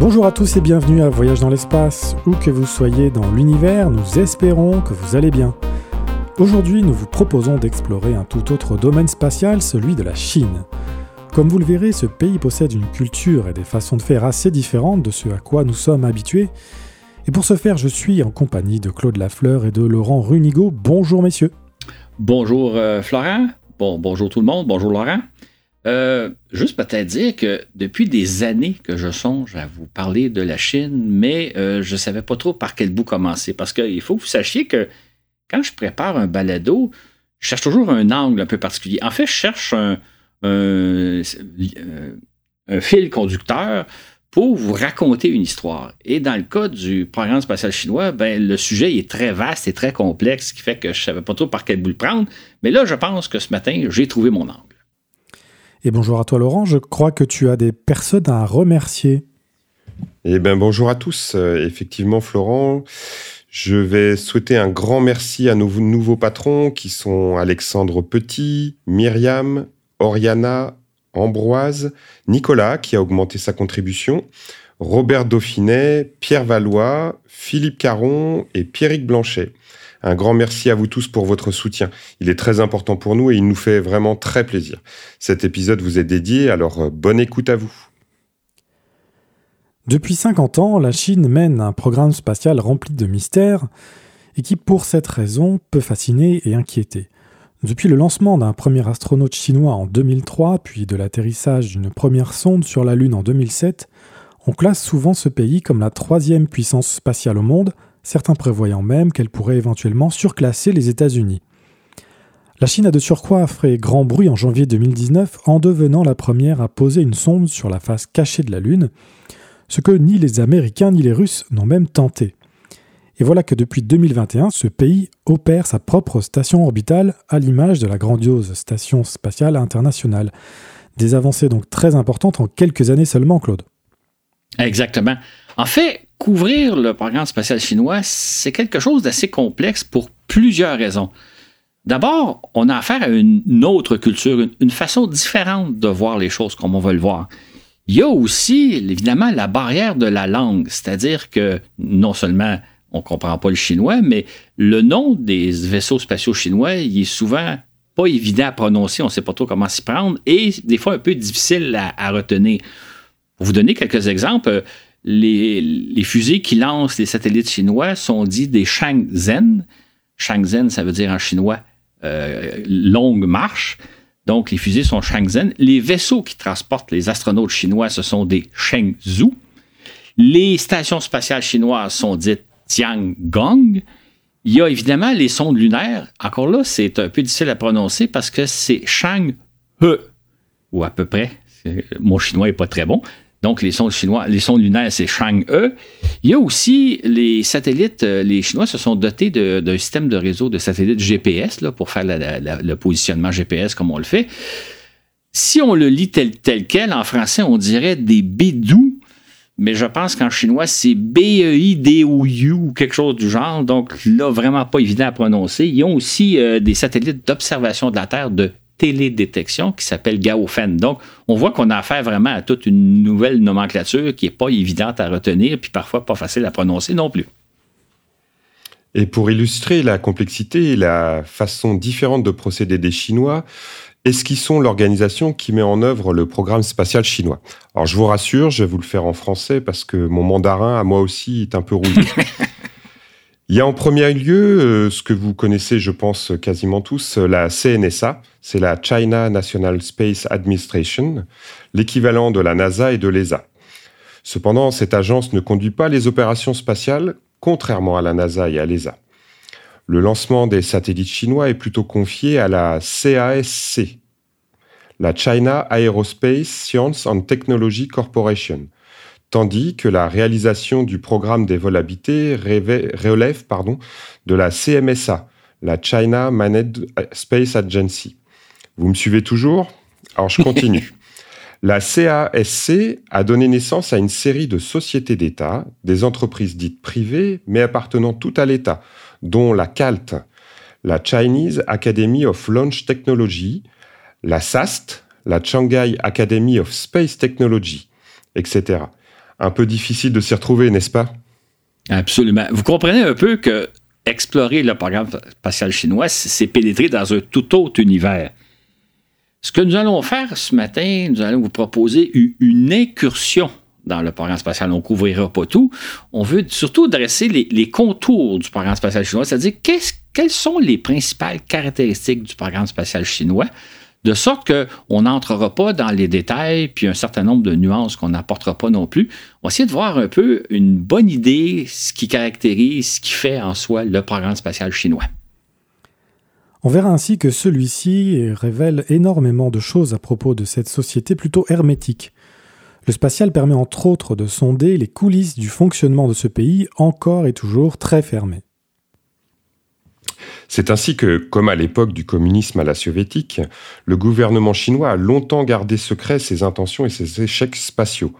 Bonjour à tous et bienvenue à Voyage dans l'espace. Où que vous soyez dans l'univers, nous espérons que vous allez bien. Aujourd'hui, nous vous proposons d'explorer un tout autre domaine spatial, celui de la Chine. Comme vous le verrez, ce pays possède une culture et des façons de faire assez différentes de ce à quoi nous sommes habitués. Et pour ce faire, je suis en compagnie de Claude Lafleur et de Laurent Runigo. Bonjour messieurs. Bonjour euh, Florent. Bon, bonjour tout le monde. Bonjour Laurent. Euh, juste peut-être dire que depuis des années que je songe à vous parler de la Chine, mais euh, je ne savais pas trop par quel bout commencer. Parce qu'il faut que vous sachiez que quand je prépare un balado, je cherche toujours un angle un peu particulier. En fait, je cherche un, fil conducteur pour vous raconter une histoire. Et dans le cas du programme spatial chinois, ben, le sujet est très vaste et très complexe, ce qui fait que je ne savais pas trop par quel bout le prendre. Mais là, je pense que ce matin, j'ai trouvé mon angle. Et bonjour à toi Laurent, je crois que tu as des personnes à remercier. Eh bien bonjour à tous. Euh, effectivement Florent, je vais souhaiter un grand merci à nos nouveaux patrons qui sont Alexandre Petit, Myriam, Oriana, Ambroise, Nicolas qui a augmenté sa contribution, Robert Dauphinet, Pierre Valois, Philippe Caron et Pierrick Blanchet. Un grand merci à vous tous pour votre soutien. Il est très important pour nous et il nous fait vraiment très plaisir. Cet épisode vous est dédié, alors euh, bonne écoute à vous. Depuis 50 ans, la Chine mène un programme spatial rempli de mystères et qui, pour cette raison, peut fasciner et inquiéter. Depuis le lancement d'un premier astronaute chinois en 2003, puis de l'atterrissage d'une première sonde sur la Lune en 2007, on classe souvent ce pays comme la troisième puissance spatiale au monde, certains prévoyant même qu'elle pourrait éventuellement surclasser les États-Unis. La Chine a de surcroît fait grand bruit en janvier 2019 en devenant la première à poser une sonde sur la face cachée de la Lune, ce que ni les Américains ni les Russes n'ont même tenté. Et voilà que depuis 2021, ce pays opère sa propre station orbitale à l'image de la grandiose Station spatiale internationale. Des avancées donc très importantes en quelques années seulement, Claude. Exactement. En fait, couvrir le programme spatial chinois, c'est quelque chose d'assez complexe pour plusieurs raisons. D'abord, on a affaire à une autre culture, une façon différente de voir les choses comme on va le voir. Il y a aussi, évidemment, la barrière de la langue, c'est-à-dire que non seulement on ne comprend pas le chinois, mais le nom des vaisseaux spatiaux chinois, il est souvent pas évident à prononcer, on ne sait pas trop comment s'y prendre, et des fois un peu difficile à, retenir. Pour vous donner quelques exemples, les, fusées qui lancent les satellites chinois sont dits des Shangzhen. Shangzhen, ça veut dire en chinois euh, longue marche. Donc, les fusées sont Shangzhen. Les vaisseaux qui transportent les astronautes chinois, ce sont des Shenzhou. Les stations spatiales chinoises sont dites Tiangong. Il y a évidemment les sondes lunaires. Encore là, c'est un peu difficile à prononcer parce que c'est Shang He, ou à peu près. Mon chinois n'est pas très bon. Donc, les sondes, chinois, les sondes lunaires, c'est Shang-E. Il y a aussi les satellites, euh, les Chinois se sont dotés d'un système de réseau de satellites GPS là, pour faire le positionnement GPS comme on le fait. Si on le lit tel, tel quel, en français, on dirait des bidous mais je pense qu'en chinois, c'est B-E-I-D-O-U ou quelque chose du genre. Donc là, vraiment pas évident à prononcer. Ils ont aussi euh, des satellites d'observation de la Terre de télédétection qui s'appelle Gaofen. Donc, on voit qu'on a affaire vraiment à toute une nouvelle nomenclature qui n'est pas évidente à retenir, puis parfois pas facile à prononcer non plus. Et pour illustrer la complexité et la façon différente de procéder des Chinois, esquissons l'organisation qui met en œuvre le programme spatial chinois? Alors je vous rassure, je vais vous le faire en français parce que mon mandarin à moi aussi est un peu rouillé. Il y a en premier lieu euh, ce que vous connaissez, je pense, quasiment tous, la CNSA, c'est la China National Space Administration, l'équivalent de la NASA et de l'ESA. Cependant, cette agence ne conduit pas les opérations spatiales, contrairement à la NASA et à l'ESA. Le lancement des satellites chinois est plutôt confié à la CASC, la China Aerospace Science and Technology Corporation, tandis que la réalisation du programme des vols habités relève pardon, de la CMSA, la China Managed Space Agency. Vous me suivez toujours? Alors je continue. La CASC a donné naissance à une série de sociétés d'État, des entreprises dites privées, mais appartenant toutes à l'État, dont la CALT, la Chinese Academy of Launch Technology, la SAST, la Shanghai Academy of Space Technology, etc. Un peu difficile de s'y retrouver, n'est-ce pas? Absolument. Vous comprenez un peu que explorer le programme spatial chinois, c'est pénétrer dans un tout autre univers. Ce que nous allons faire ce matin, nous allons vous proposer une incursion dans le programme spatial. On ne couvrira pas tout. On veut surtout dresser les, contours du programme spatial chinois, c'est-à-dire quelles sont les principales caractéristiques du programme spatial chinois, de sorte qu'on n'entrera pas dans les détails, puis un certain nombre de nuances qu'on n'apportera pas non plus. On va essayer de voir un peu une bonne idée, ce qui caractérise, ce qui fait en soi le programme spatial chinois. On verra ainsi que celui-ci révèle énormément de choses à propos de cette société plutôt hermétique. Le spatial permet entre autres de sonder les coulisses du fonctionnement de ce pays encore et toujours très fermé. C'est ainsi que, comme à l'époque du communisme à la soviétique, le gouvernement chinois a longtemps gardé secret ses intentions et ses échecs spatiaux.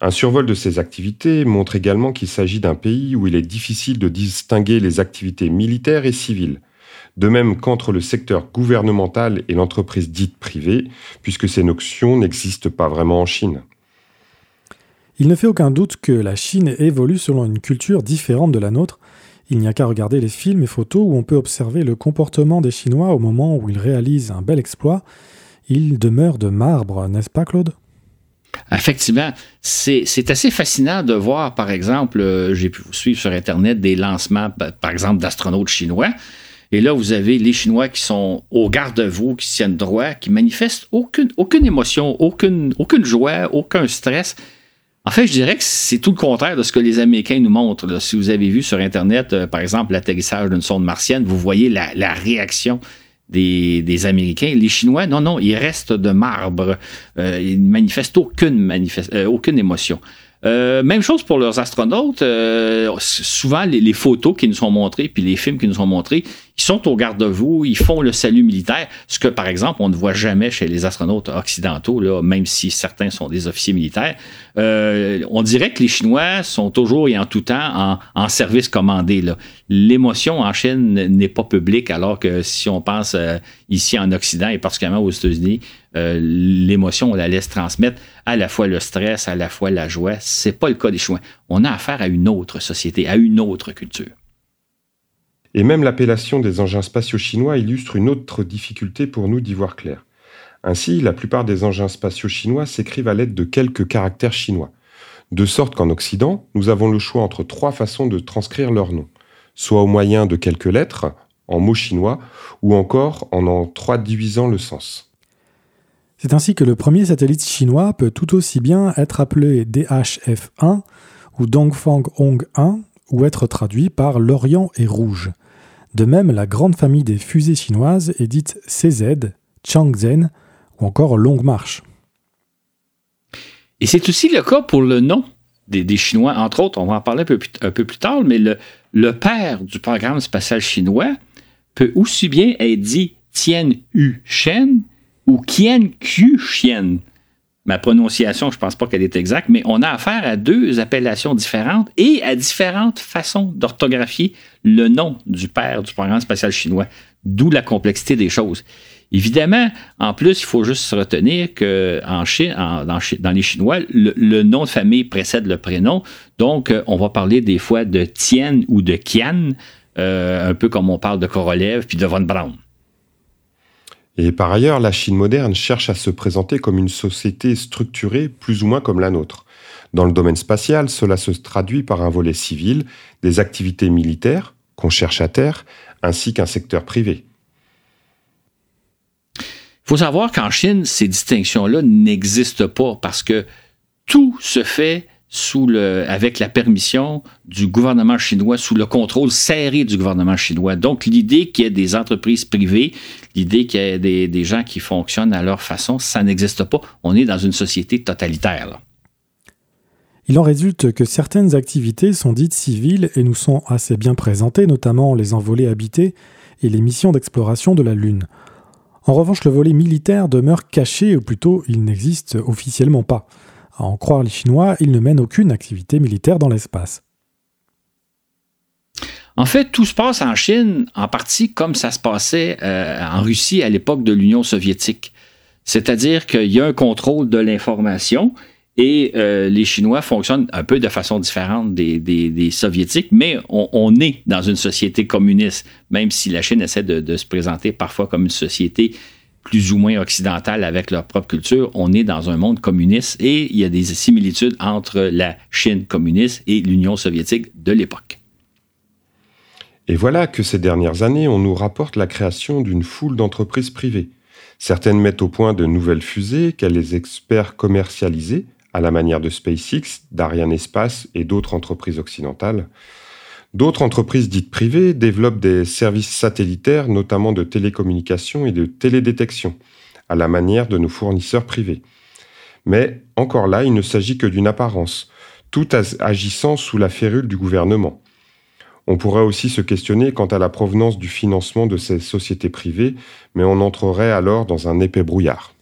Un survol de ces activités montre également qu'il s'agit d'un pays où il est difficile de distinguer les activités militaires et civiles de même qu'entre le secteur gouvernemental et l'entreprise dite privée, puisque ces notions n'existent pas vraiment en Chine. Il ne fait aucun doute que la Chine évolue selon une culture différente de la nôtre. Il n'y a qu'à regarder les films et photos où on peut observer le comportement des Chinois au moment où ils réalisent un bel exploit. Ils demeurent de marbre, n'est-ce pas Claude? Effectivement, c'est assez fascinant de voir, par exemple, euh, j'ai pu suivre sur Internet des lancements, par exemple, d'astronautes chinois et là, vous avez les Chinois qui sont au garde-vous, qui tiennent droit, qui manifestent aucune, aucune émotion, aucune, aucune joie, aucun stress. En fait, je dirais que c'est tout le contraire de ce que les Américains nous montrent. Si vous avez vu sur Internet, euh, par exemple, l'atterrissage d'une sonde martienne, vous voyez la, réaction des, Américains. Les Chinois, non, non, ils restent de marbre. Euh, ils ne manifestent aucune, euh, aucune émotion. Euh, même chose pour leurs astronautes. Euh, souvent, les, photos qui nous sont montrées, puis les films qui nous sont montrés, ils sont au garde-vous, ils font le salut militaire, ce que, par exemple, on ne voit jamais chez les astronautes occidentaux, là, même si certains sont des officiers militaires. Euh, on dirait que les Chinois sont toujours et en tout temps en, service commandé. L'émotion en Chine n'est pas publique, alors que si on pense ici en Occident et particulièrement aux États-Unis, euh, l'émotion, on la laisse transmettre à la fois le stress, à la fois la joie. C'est pas le cas des Chinois. On a affaire à une autre société, à une autre culture. Et même l'appellation des engins spatiaux chinois illustre une autre difficulté pour nous d'y voir clair. Ainsi, la plupart des engins spatiaux chinois s'écrivent à l'aide de quelques caractères chinois. De sorte qu'en Occident, nous avons le choix entre trois façons de transcrire leur nom. Soit au moyen de quelques lettres, en mots chinois, ou encore en en traduisant le sens. C'est ainsi que le premier satellite chinois peut tout aussi bien être appelé DHF-1 ou Dongfang Hong 1 ou être traduit par l'Orient est rouge. De même, la grande famille des fusées chinoises est dite CZ, Changzhen ou encore Longue Marche. Et c'est aussi le cas pour le nom des, Chinois, entre autres, on va en parler un peu, plus tard, mais le, père du programme spatial chinois peut aussi bien être dit Tien Yu Shen ou Kien Q Chien. Ma prononciation, je ne pense pas qu'elle est exacte, mais on a affaire à deux appellations différentes et à différentes façons d'orthographier le nom du père du programme spatial chinois, d'où la complexité des choses. Évidemment, en plus, il faut juste se retenir que Chine, dans, les Chinois, le, nom de famille précède le prénom. Donc, euh, on va parler des fois de Tien ou de Kian, euh, un peu comme on parle de Korolev puis de Von Braun. Et par ailleurs, la Chine moderne cherche à se présenter comme une société structurée plus ou moins comme la nôtre. Dans le domaine spatial, cela se traduit par un volet civil, des activités militaires, qu'on cherche à terre, ainsi qu'un secteur privé. Il faut savoir qu'en Chine, ces distinctions-là n'existent pas parce que tout se fait sous avec la permission du gouvernement chinois, sous le contrôle serré du gouvernement chinois. Donc, l'idée qu'il y ait des entreprises privées, l'idée qu'il y ait des, gens qui fonctionnent à leur façon, ça n'existe pas. On est dans une société totalitaire. Il en résulte que certaines activités sont dites civiles et nous sont assez bien présentées, notamment les envolées habitées et les missions d'exploration de la Lune. En revanche, le volet militaire demeure caché, ou plutôt il n'existe officiellement pas. À en croire les Chinois, ils ne mènent aucune activité militaire dans l'espace. En fait, tout se passe en Chine en partie comme ça se passait euh, en Russie à l'époque de l'Union soviétique. C'est-à-dire qu'il y a un contrôle de l'information Et euh, les Chinois fonctionnent un peu de façon différente des, Soviétiques, mais on, est dans une société communiste, même si la Chine essaie de, se présenter parfois comme une société plus ou moins occidentale avec leur propre culture. On est dans un monde communiste et il y a des similitudes entre la Chine communiste et l'Union soviétique de l'époque. Et voilà que ces dernières années, on nous rapporte la création d'une foule d'entreprises privées. Certaines mettent au point de nouvelles fusées qu'elles les experts à la manière de SpaceX, d'Ariane Espace et d'autres entreprises occidentales. D'autres entreprises dites privées développent des services satellitaires, notamment de télécommunications et de télédétection, à la manière de nos fournisseurs privés. Mais encore là, il ne s'agit que d'une apparence, tout agissant sous la férule du gouvernement. On pourrait aussi se questionner quant à la provenance du financement de ces sociétés privées, mais on entrerait alors dans un épais brouillard.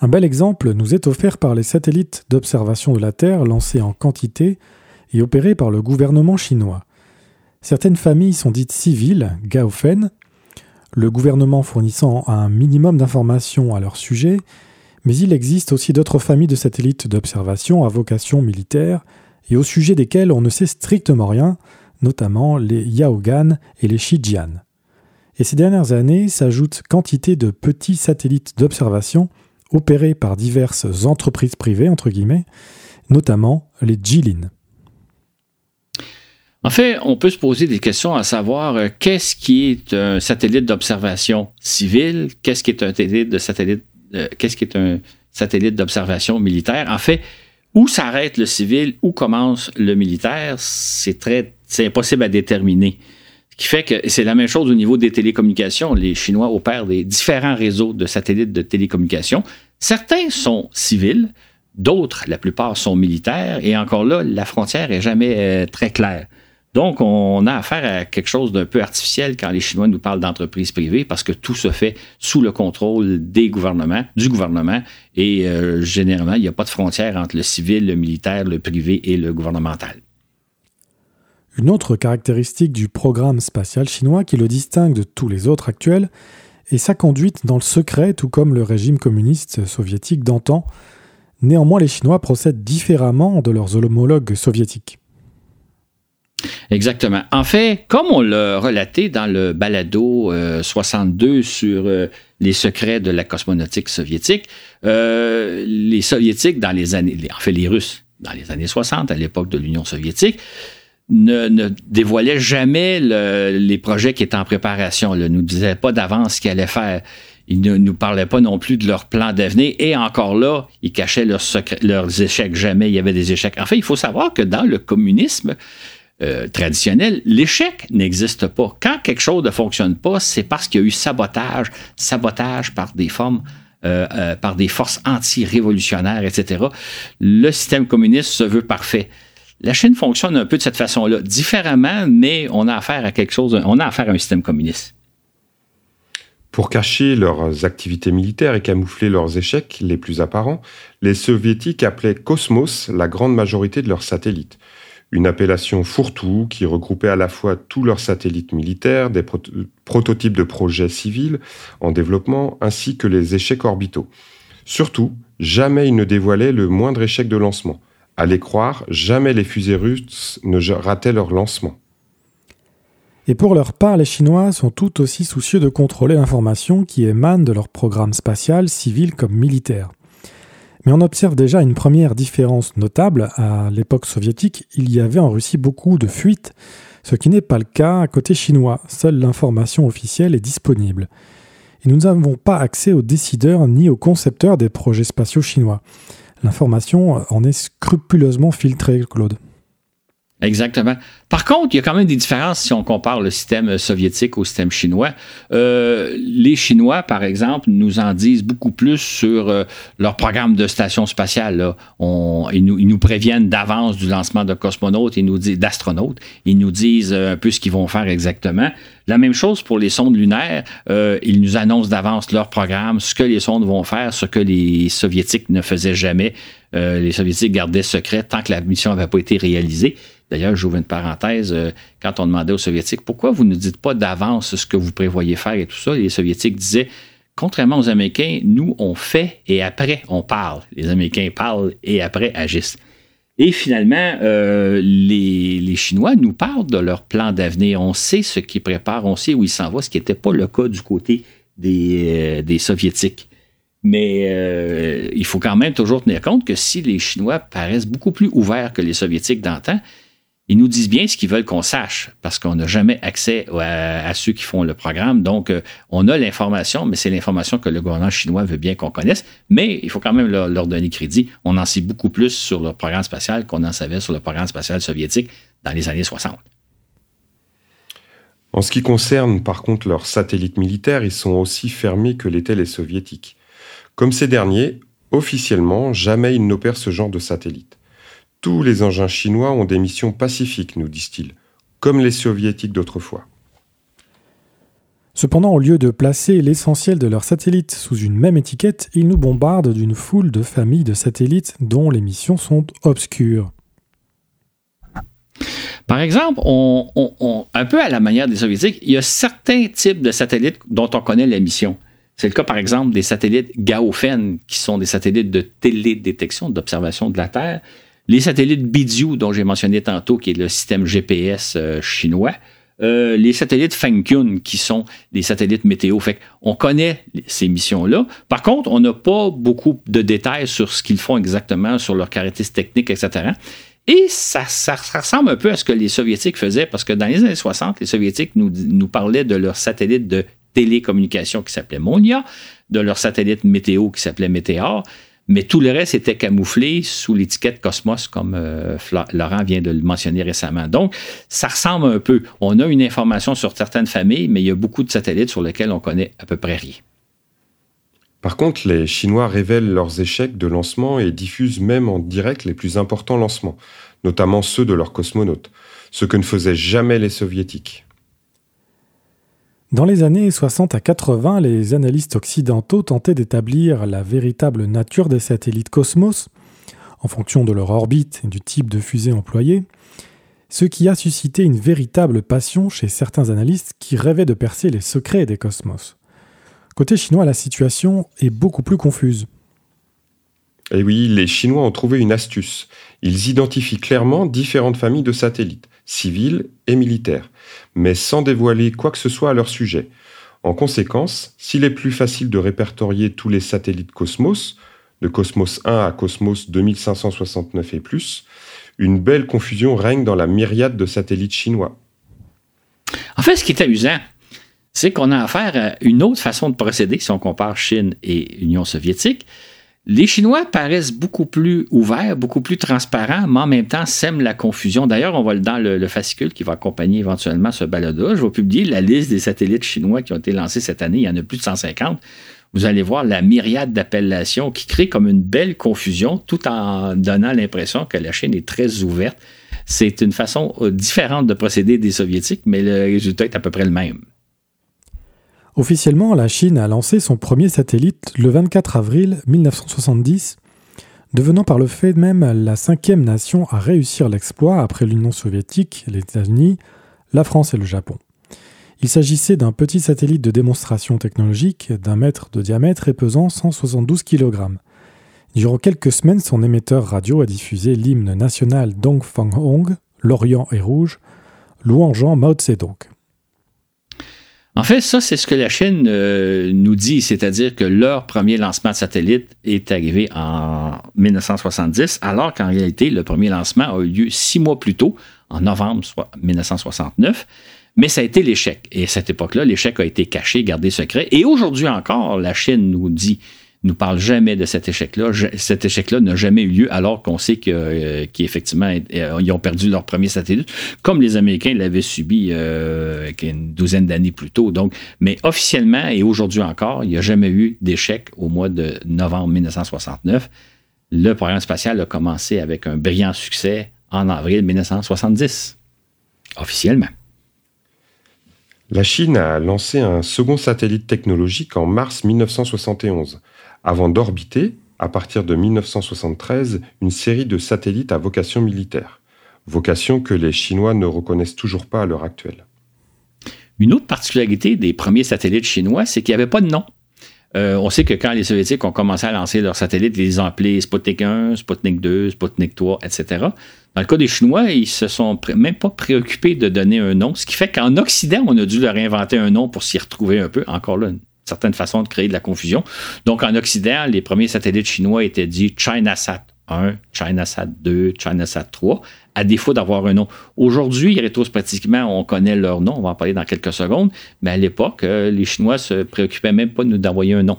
Un bel exemple nous est offert par les satellites d'observation de la Terre lancés en quantité et opérés par le gouvernement chinois. Certaines familles sont dites civiles, Gaofen, le gouvernement fournissant un minimum d'informations à leur sujet, mais il existe aussi d'autres familles de satellites d'observation à vocation militaire et au sujet desquels on ne sait strictement rien, notamment les Yaogan et les Shijian. Et ces dernières années s'ajoutent quantité de petits satellites d'observation opérés par diverses entreprises privées, entre guillemets, notamment les Jilin. En fait, on peut se poser des questions à savoir euh, qu'est-ce qui est un satellite d'observation civil, qu'est-ce qui est un satellite euh, qu'est-ce qui est un satellite d'observation militaire? En fait, où s'arrête le civil, où commence le militaire, c'est très, c'est impossible à déterminer qui fait que c'est la même chose au niveau des télécommunications. Les Chinois opèrent des différents réseaux de satellites de télécommunications. Certains sont civils, d'autres, la plupart, sont militaires, et encore là, la frontière est jamais euh, très claire. Donc, on a affaire à quelque chose d'un peu artificiel quand les Chinois nous parlent d'entreprises privées, parce que tout se fait sous le contrôle des gouvernements, du gouvernement, et euh, généralement, il n'y a pas de frontière entre le civil, le militaire, le privé et le gouvernemental. Une autre caractéristique du programme spatial chinois qui le distingue de tous les autres actuels est sa conduite dans le secret, tout comme le régime communiste soviétique d'antan. Néanmoins, les Chinois procèdent différemment de leurs homologues soviétiques. Exactement. En fait, comme on l'a relaté dans le balado 62 euh, sur euh, les secrets de la cosmonautique soviétique, euh, les soviétiques dans les années, en fait les Russes dans les années 60, à l'époque de l'Union soviétique, ne, dévoilaient jamais les projets qui étaient en préparation, ne nous disaient pas d'avance ce qu'ils allaient faire. Ils ne nous parlaient pas non plus de leur plan d'avenir. Et encore là, ils cachaient leurs, leurs échecs. Jamais il y avait des échecs. En fait, il faut savoir que dans le communisme euh, traditionnel, l'échec n'existe pas. Quand quelque chose ne fonctionne pas, c'est parce qu'il y a eu sabotage, sabotage par des formes euh, euh, par des forces anti-révolutionnaires, etc. Le système communiste se veut parfait. La Chine fonctionne un peu de cette façon-là, différemment, mais on a affaire on a affaire à un système communiste. Pour cacher leurs activités militaires et camoufler leurs échecs les plus apparents, les soviétiques appelaient Cosmos la grande majorité de leurs satellites. Une appellation fourre-tout qui regroupait à la fois tous leurs satellites militaires, des prototypes de projets civils en développement, ainsi que les échecs orbitaux. Surtout, jamais ils ne dévoilaient le moindre échec de lancement. À les croire, jamais les fusées russes ne rataient leur lancement. Et pour leur part, les Chinois sont tout aussi soucieux de contrôler l'information qui émane de leur programme spatial, civil comme militaire. Mais on observe déjà une première différence notable. À l'époque soviétique, il y avait en Russie beaucoup de fuites, ce qui n'est pas le cas à côté chinois. Seule l'information officielle est disponible. Et nous n'avons pas accès aux décideurs ni aux concepteurs des projets spatiaux chinois. L'information en est scrupuleusement filtrée, Claude. Exactement. Par contre, il y a quand même des différences si on compare le système soviétique au système chinois. Euh, les Chinois, par exemple, nous en disent beaucoup plus sur euh, leur programme de station spatiale. ils, nous, préviennent d'avance du lancement de cosmonautes, ils nous disent d'astronautes. Ils nous disent euh, un peu ce qu'ils vont faire exactement. La même chose pour les sondes lunaires. ils nous annoncent d'avance leur programme, ce que les sondes vont faire, ce que les Soviétiques ne faisaient jamais. les Soviétiques gardaient secret tant que la mission n'avait pas été réalisée. D'ailleurs, j'ouvre une parenthèse, euh, quand on demandait aux Soviétiques pourquoi vous ne dites pas d'avance ce que vous prévoyez faire et tout ça, les Soviétiques disaient contrairement aux Américains, nous, on fait et après, on parle. Les Américains parlent et après agissent. Et finalement, euh, les, Chinois nous parlent de leur plan d'avenir. On sait ce qu'ils préparent, on sait où ils s'en vont, ce qui n'était pas le cas du côté des, euh, Soviétiques. Mais il faut quand même toujours tenir compte que si les Chinois paraissent beaucoup plus ouverts que les Soviétiques d'antan, ils nous disent bien ce qu'ils veulent qu'on sache, parce qu'on n'a jamais accès à, ceux qui font le programme. Donc, euh, on a l'information, mais c'est l'information que le gouvernement chinois veut bien qu'on connaisse. Mais il faut quand même leur, leur, donner crédit. On en sait beaucoup plus sur le programme spatial qu'on en savait sur le programme spatial soviétique dans les années 60. En ce qui concerne par contre leurs satellites militaires, ils sont aussi fermés que l'étaient les soviétiques. Comme ces derniers, officiellement, jamais ils n'opèrent ce genre de satellite. Tous les engins chinois ont des missions pacifiques, nous disent-ils, comme les soviétiques d'autrefois. Cependant, au lieu de placer l'essentiel de leurs satellites sous une même étiquette, ils nous bombardent d'une foule de familles de satellites dont les missions sont obscures. Par exemple, un peu à la manière des soviétiques, il y a certains types de satellites dont on connaît la mission. C'est le cas, par exemple, des satellites Gaofen, qui sont des satellites de télédétection, d'observation de la Terre, les satellites Bidiu, dont j'ai mentionné tantôt, qui est le système GPS euh, chinois. Euh, les satellites Fengkun, qui sont des satellites météo. Fait on connaît ces missions-là. Par contre, on n'a pas beaucoup de détails sur ce qu'ils font exactement, sur leurs caractéristiques techniques, etc. Et ça, ça, ressemble un peu à ce que les Soviétiques faisaient, parce que dans les années 60, les Soviétiques nous, nous parlaient de leurs satellites de télécommunication qui s'appelait Monia, de leurs satellites météo qui s'appelait Météor, mais tout le reste était camouflé sous l'étiquette Cosmos, comme euh, Laurent vient de le mentionner récemment. Donc, ça ressemble un peu. On a une information sur certaines familles, mais il y a beaucoup de satellites sur lesquels on connaît à peu près rien. Par contre, les Chinois révèlent leurs échecs de lancement et diffusent même en direct les plus importants lancements, notamment ceux de leurs cosmonautes, ce que ne faisaient jamais les soviétiques. Dans les années 60 à 80, les analystes occidentaux tentaient d'établir la véritable nature des satellites Cosmos, en fonction de leur orbite et du type de fusée employée, ce qui a suscité une véritable passion chez certains analystes qui rêvaient de percer les secrets des Cosmos. Côté chinois, la situation est beaucoup plus confuse. Eh oui, les Chinois ont trouvé une astuce. Ils identifient clairement différentes familles de satellites civils et militaires, mais sans dévoiler quoi que ce soit à leur sujet. En conséquence, s'il est plus facile de répertorier tous les satellites Cosmos, de Cosmos 1 à Cosmos 2569 et plus, une belle confusion règne dans la myriade de satellites chinois. En fait, ce qui est amusant, c'est qu'on a affaire à une autre façon de procéder si on compare Chine et Union soviétique. Les Chinois paraissent beaucoup plus ouverts, beaucoup plus transparents, mais en même temps sèment la confusion. D'ailleurs, on va dans le, fascicule qui va accompagner éventuellement ce balado. Je vais publier la liste des satellites chinois qui ont été lancés cette année. Il y en a plus de 150. Vous allez voir la myriade d'appellations qui créent comme une belle confusion tout en donnant l'impression que la Chine est très ouverte. C'est une façon euh, différente de procéder des Soviétiques, mais le résultat est à peu près le même. Officiellement, la Chine a lancé son premier satellite le 24 avril 1970, devenant par le fait même la cinquième nation à réussir l'exploit après l'Union soviétique, les États-Unis, la France et le Japon. Il s'agissait d'un petit satellite de démonstration technologique d'un mètre de diamètre et pesant 172 kg. Durant quelques semaines, son émetteur radio a diffusé l'hymne national Dongfang Hong, L'Orient est rouge, louangeant Mao Zedong. En fait, ça, c'est ce que la Chine euh, nous dit, c'est-à-dire que leur premier lancement de satellite est arrivé en 1970, alors qu'en réalité, le premier lancement a eu lieu six mois plus tôt, en novembre 1969. Mais ça a été l'échec. Et à cette époque-là, l'échec a été caché, gardé secret. Et aujourd'hui encore, la Chine nous dit nous parle jamais de cet échec-là. Cet échec-là n'a jamais eu lieu alors qu'on sait euh, qu'effectivement, euh, ils ont perdu leur premier satellite, comme les Américains l'avaient subi euh, une douzaine d'années plus tôt. Donc, mais officiellement et aujourd'hui encore, il n'y a jamais eu d'échec au mois de novembre 1969. Le programme spatial a commencé avec un brillant succès en avril 1970, officiellement. La Chine a lancé un second satellite technologique en mars 1971 avant d'orbiter, à partir de 1973, une série de satellites à vocation militaire, vocation que les Chinois ne reconnaissent toujours pas à l'heure actuelle. Une autre particularité des premiers satellites chinois, c'est qu'il n'y avait pas de nom. Euh, on sait que quand les Soviétiques ont commencé à lancer leurs satellites, ils les ont appelés Sputnik 1, Sputnik 2, Sputnik 3, etc. Dans le cas des Chinois, ils se sont même pas préoccupés de donner un nom, ce qui fait qu'en Occident, on a dû leur inventer un nom pour s'y retrouver un peu. Encore là, certaine façon de créer de la confusion. Donc, en Occident, les premiers satellites chinois étaient dits ChinaSat 1, ChinaSat 2, ChinaSat 3, à défaut d'avoir un nom. Aujourd'hui, rétrospectivement, on connaît leur nom, on va en parler dans quelques secondes, mais à l'époque, euh, les Chinois se préoccupaient même pas d'envoyer un nom.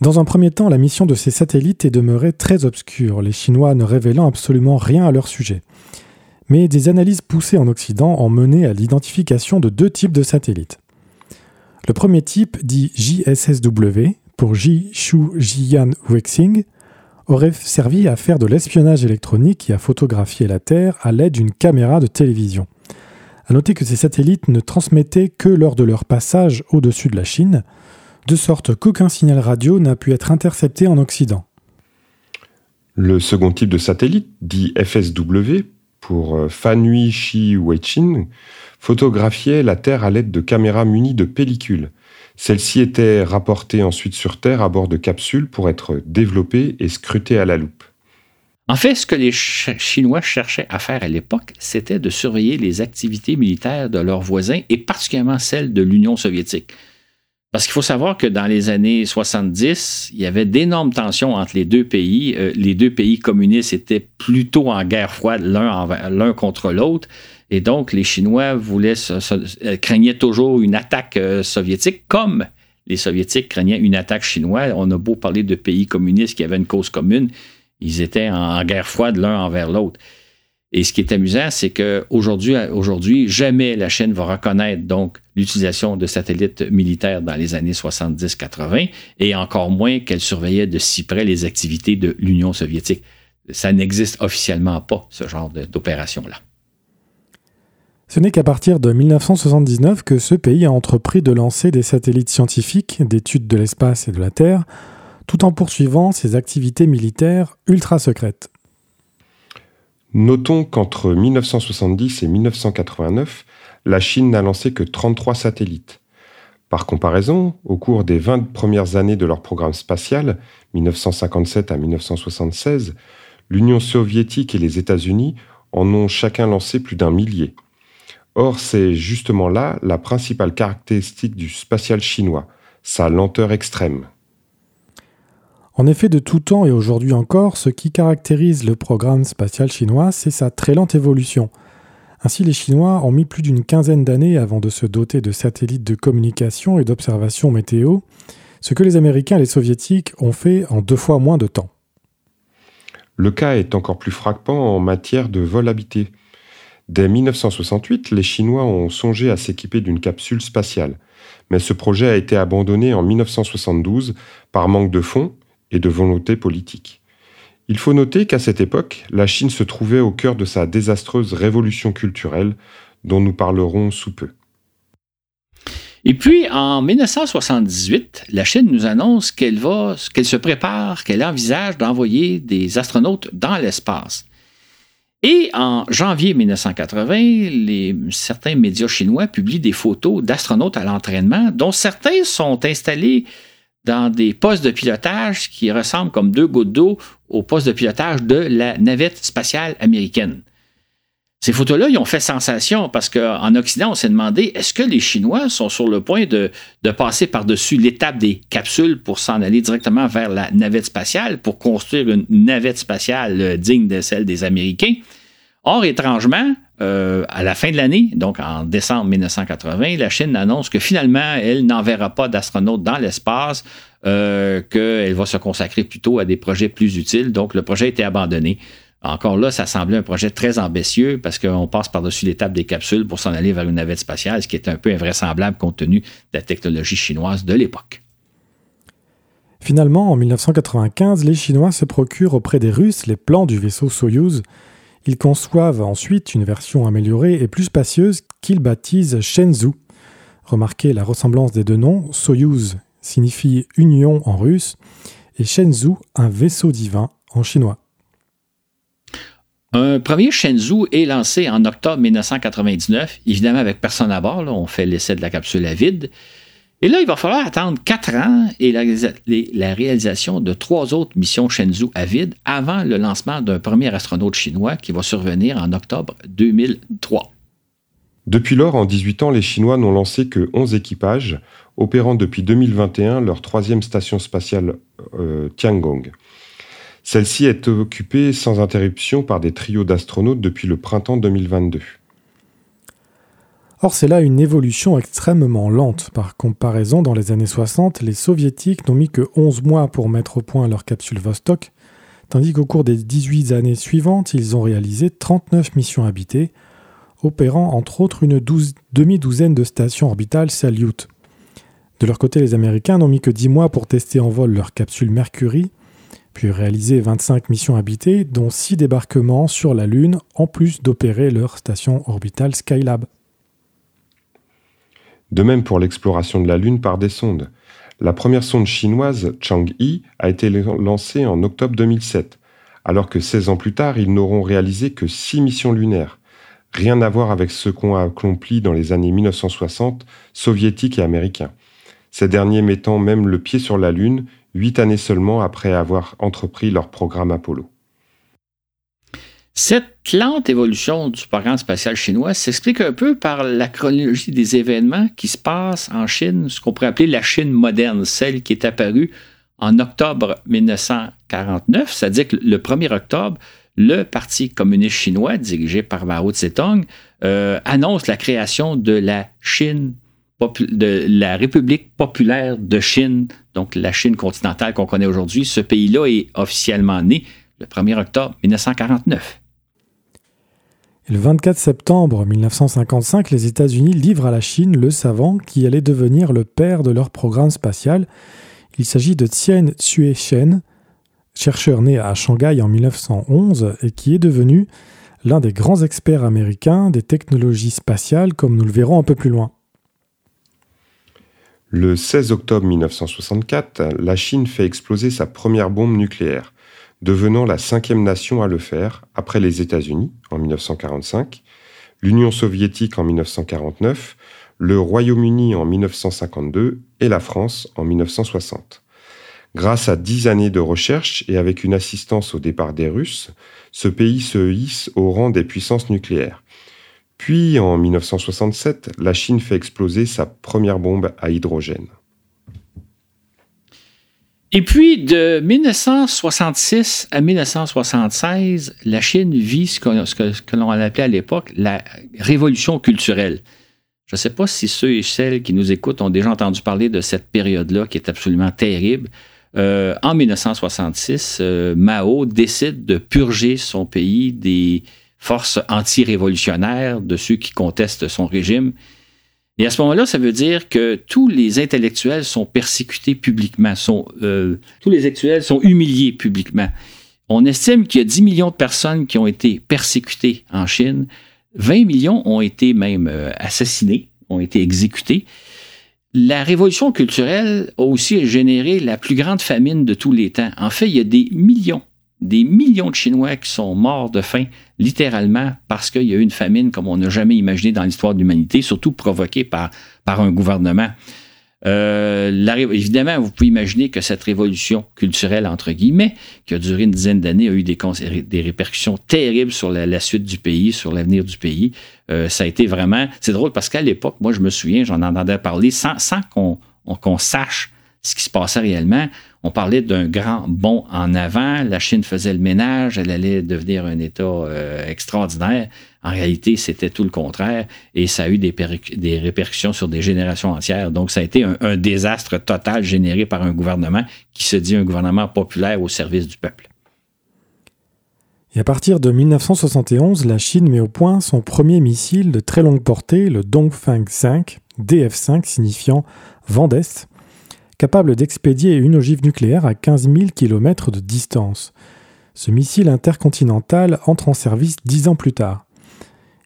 Dans un premier temps, la mission de ces satellites est demeurée très obscure, les Chinois ne révélant absolument rien à leur sujet. Mais des analyses poussées en Occident ont mené à l'identification de deux types de satellites. Le premier type, dit JSSW, pour Ji-Shu Jian Wexing, aurait servi à faire de l'espionnage électronique et à photographier la Terre à l'aide d'une caméra de télévision. A noter que ces satellites ne transmettaient que lors de leur passage au-dessus de la Chine, de sorte qu'aucun signal radio n'a pu être intercepté en Occident. Le second type de satellite, dit FSW, pour euh, Fanui Shi Weichin, photographiait la Terre à l'aide de caméras munies de pellicules. Celles-ci étaient rapportées ensuite sur Terre à bord de capsules pour être développées et scrutées à la loupe. En fait, ce que les Chinois cherchaient à faire à l'époque, c'était de surveiller les activités militaires de leurs voisins et particulièrement celles de l'Union soviétique. Parce qu'il faut savoir que dans les années 70, il y avait d'énormes tensions entre les deux pays. Euh, les deux pays communistes étaient plutôt en guerre froide l'un contre l'autre. Et donc, les Chinois euh, craignaient toujours une attaque euh, soviétique, comme les Soviétiques craignaient une attaque chinoise. On a beau parler de pays communistes qui avaient une cause commune, ils étaient en guerre froide l'un envers l'autre. Et ce qui est amusant, c'est qu'aujourd'hui, aujourd'hui, jamais la Chine va reconnaître l'utilisation de satellites militaires dans les années 70-80, et encore moins qu'elle surveillait de si près les activités de l'Union soviétique. Ça n'existe officiellement pas, ce genre d'opération-là. Ce n'est qu'à partir de 1979 que ce pays a entrepris de lancer des satellites scientifiques d'études de l'espace et de la Terre, tout en poursuivant ses activités militaires ultra secrètes. Notons qu'entre 1970 et 1989, la Chine n'a lancé que 33 satellites. Par comparaison, au cours des 20 premières années de leur programme spatial, 1957 à 1976, l'Union soviétique et les États-Unis en ont chacun lancé plus d'un millier. Or, c'est justement là la principale caractéristique du spatial chinois, sa lenteur extrême. En effet, de tout temps et aujourd'hui encore, ce qui caractérise le programme spatial chinois, c'est sa très lente évolution. Ainsi, les Chinois ont mis plus d'une quinzaine d'années avant de se doter de satellites de communication et d'observation météo, ce que les Américains et les Soviétiques ont fait en deux fois moins de temps. Le cas est encore plus frappant en matière de vol habité. Dès 1968, les Chinois ont songé à s'équiper d'une capsule spatiale, mais ce projet a été abandonné en 1972 par manque de fonds et de volonté politique. Il faut noter qu'à cette époque, la Chine se trouvait au cœur de sa désastreuse révolution culturelle, dont nous parlerons sous peu. Et puis, en 1978, la Chine nous annonce qu'elle va, se prépare, qu'elle envisage d'envoyer des astronautes dans l'espace. Et en janvier 1980, les, certains médias chinois publient des photos d'astronautes à l'entraînement, dont certains sont installés dans des postes de pilotage qui ressemblent comme deux gouttes d'eau au poste de pilotage de la navette spatiale américaine. Ces photos-là, ils ont fait sensation parce qu'en Occident, on s'est demandé est-ce que les Chinois sont sur le point de, passer par-dessus l'étape des capsules pour s'en aller directement vers la navette spatiale pour construire une navette spatiale euh, digne de celle des Américains? Or, étrangement, euh, à la fin de l'année, donc en décembre 1980, la Chine annonce que finalement, elle n'enverra pas d'astronautes dans l'espace, euh, qu'elle va se consacrer plutôt à des projets plus utiles. Donc, le projet a été abandonné. Encore là, ça semblait un projet très ambitieux parce qu'on passe par-dessus l'étape des capsules pour s'en aller vers une navette spatiale, ce qui est un peu invraisemblable compte tenu de la technologie chinoise de l'époque. Finalement, en 1995, les Chinois se procurent auprès des Russes les plans du vaisseau Soyuz ils conçoivent ensuite une version améliorée et plus spacieuse qu'ils baptisent Shenzhou. Remarquez la ressemblance des deux noms, Soyuz signifie union en russe et Shenzhou un vaisseau divin en chinois. Un premier Shenzhou est lancé en octobre 1999, évidemment avec personne à bord, on fait l'essai de la capsule à vide. Et là, il va falloir attendre quatre ans et la, réalisation de trois autres missions Shenzhou à vide avant le lancement d'un premier astronaute chinois qui va survenir en octobre 2003. Depuis lors, en 18 ans, les Chinois n'ont lancé que 11 équipages, opérant depuis 2021 leur troisième station spatiale euh, Tiangong. Celle-ci est occupée sans interruption par des trios d'astronautes depuis le printemps 2022. Or, c'est là une évolution extrêmement lente. Par comparaison, dans les années 60, les soviétiques n'ont mis que 11 mois pour mettre au point leur capsule Vostok, tandis qu'au cours des 18 années suivantes, ils ont réalisé 39 missions habitées, opérant entre autres une demi-douzaine de stations orbitales Salyut. De leur côté, les Américains n'ont mis que 10 mois pour tester en vol leur capsule Mercury, puis réaliser 25 missions habitées, dont 6 débarquements sur la Lune, en plus d'opérer leur station orbitale Skylab. De même pour l'exploration de la Lune par des sondes. La première sonde chinoise Chang'e a été lancée en octobre 2007, alors que 16 ans plus tard, ils n'auront réalisé que 6 missions lunaires. Rien à voir avec ce qu'ont accompli dans les années 1960 soviétiques et américains. Ces derniers mettant même le pied sur la Lune, huit années seulement après avoir entrepris leur programme Apollo. Cette lente évolution du programme spatial chinois s'explique un peu par la chronologie des événements qui se passent en Chine, ce qu'on pourrait appeler la Chine moderne, celle qui est apparue en octobre 1949, c'est-à-dire que le 1er octobre, le Parti communiste chinois, dirigé par Mao Tse-tung, euh, annonce la création de la de la République populaire de Chine, donc la Chine continentale qu'on connaît aujourd'hui. Ce pays-là est officiellement né le 1er octobre 1949 le 24 septembre 1955, les États-Unis livrent à la Chine le savant qui allait devenir le père de leur programme spatial. Il s'agit de Tien Tsue-shen, chercheur né à Shanghai en 1911 et qui est devenu l'un des grands experts américains des technologies spatiales, comme nous le verrons un peu plus loin. Le 16 octobre 1964, la Chine fait exploser sa première bombe nucléaire devenant la cinquième nation à le faire, après les États-Unis en 1945, l'Union soviétique en 1949, le Royaume-Uni en 1952 et la France en 1960. Grâce à dix années de recherche et avec une assistance au départ des Russes, ce pays se hisse au rang des puissances nucléaires. Puis, en 1967, la Chine fait exploser sa première bombe à hydrogène. Et puis, de 1966 à 1976, la Chine vit ce que, l'on appelait à l'époque la révolution culturelle. Je ne sais pas si ceux et celles qui nous écoutent ont déjà entendu parler de cette période-là qui est absolument terrible. Euh, en 1966, euh, Mao décide de purger son pays des forces anti-révolutionnaires, de ceux qui contestent son régime. Et à ce moment-là, ça veut dire que tous les intellectuels sont persécutés publiquement, euh, tous les intellectuels sont humiliés publiquement. On estime qu'il y a 10 millions de personnes qui ont été persécutées en Chine. 20 millions ont été même euh, assassinés, ont été exécutés. La révolution culturelle a aussi généré la plus grande famine de tous les temps. En fait, il y a des millions des millions de Chinois qui sont morts de faim, littéralement, parce qu'il y a eu une famine comme on n'a jamais imaginé dans l'histoire de l'humanité, surtout provoquée par, un gouvernement. Euh, évidemment, vous pouvez imaginer que cette révolution culturelle, entre guillemets, qui a duré une dizaine d'années, a eu des, répercussions terribles sur la, suite du pays, sur l'avenir du pays. Euh, ça a été vraiment... C'est drôle parce qu'à l'époque, moi, je me souviens, j'en entendais parler sans qu'on sache ce qui se passait réellement. On parlait d'un grand bond en avant. La Chine faisait le ménage, elle allait devenir un État euh, extraordinaire. En réalité, c'était tout le contraire et ça a eu des, répercussions sur des générations entières. Donc, ça a été un, désastre total généré par un gouvernement qui se dit un gouvernement populaire au service du peuple. Et à partir de 1971, la Chine met au point son premier missile de très longue portée, le Dongfeng 5, DF5 signifiant vent d'Est, capable d'expédier une ogive nucléaire à 15 000 km de distance. Ce missile intercontinental entre en service dix ans plus tard.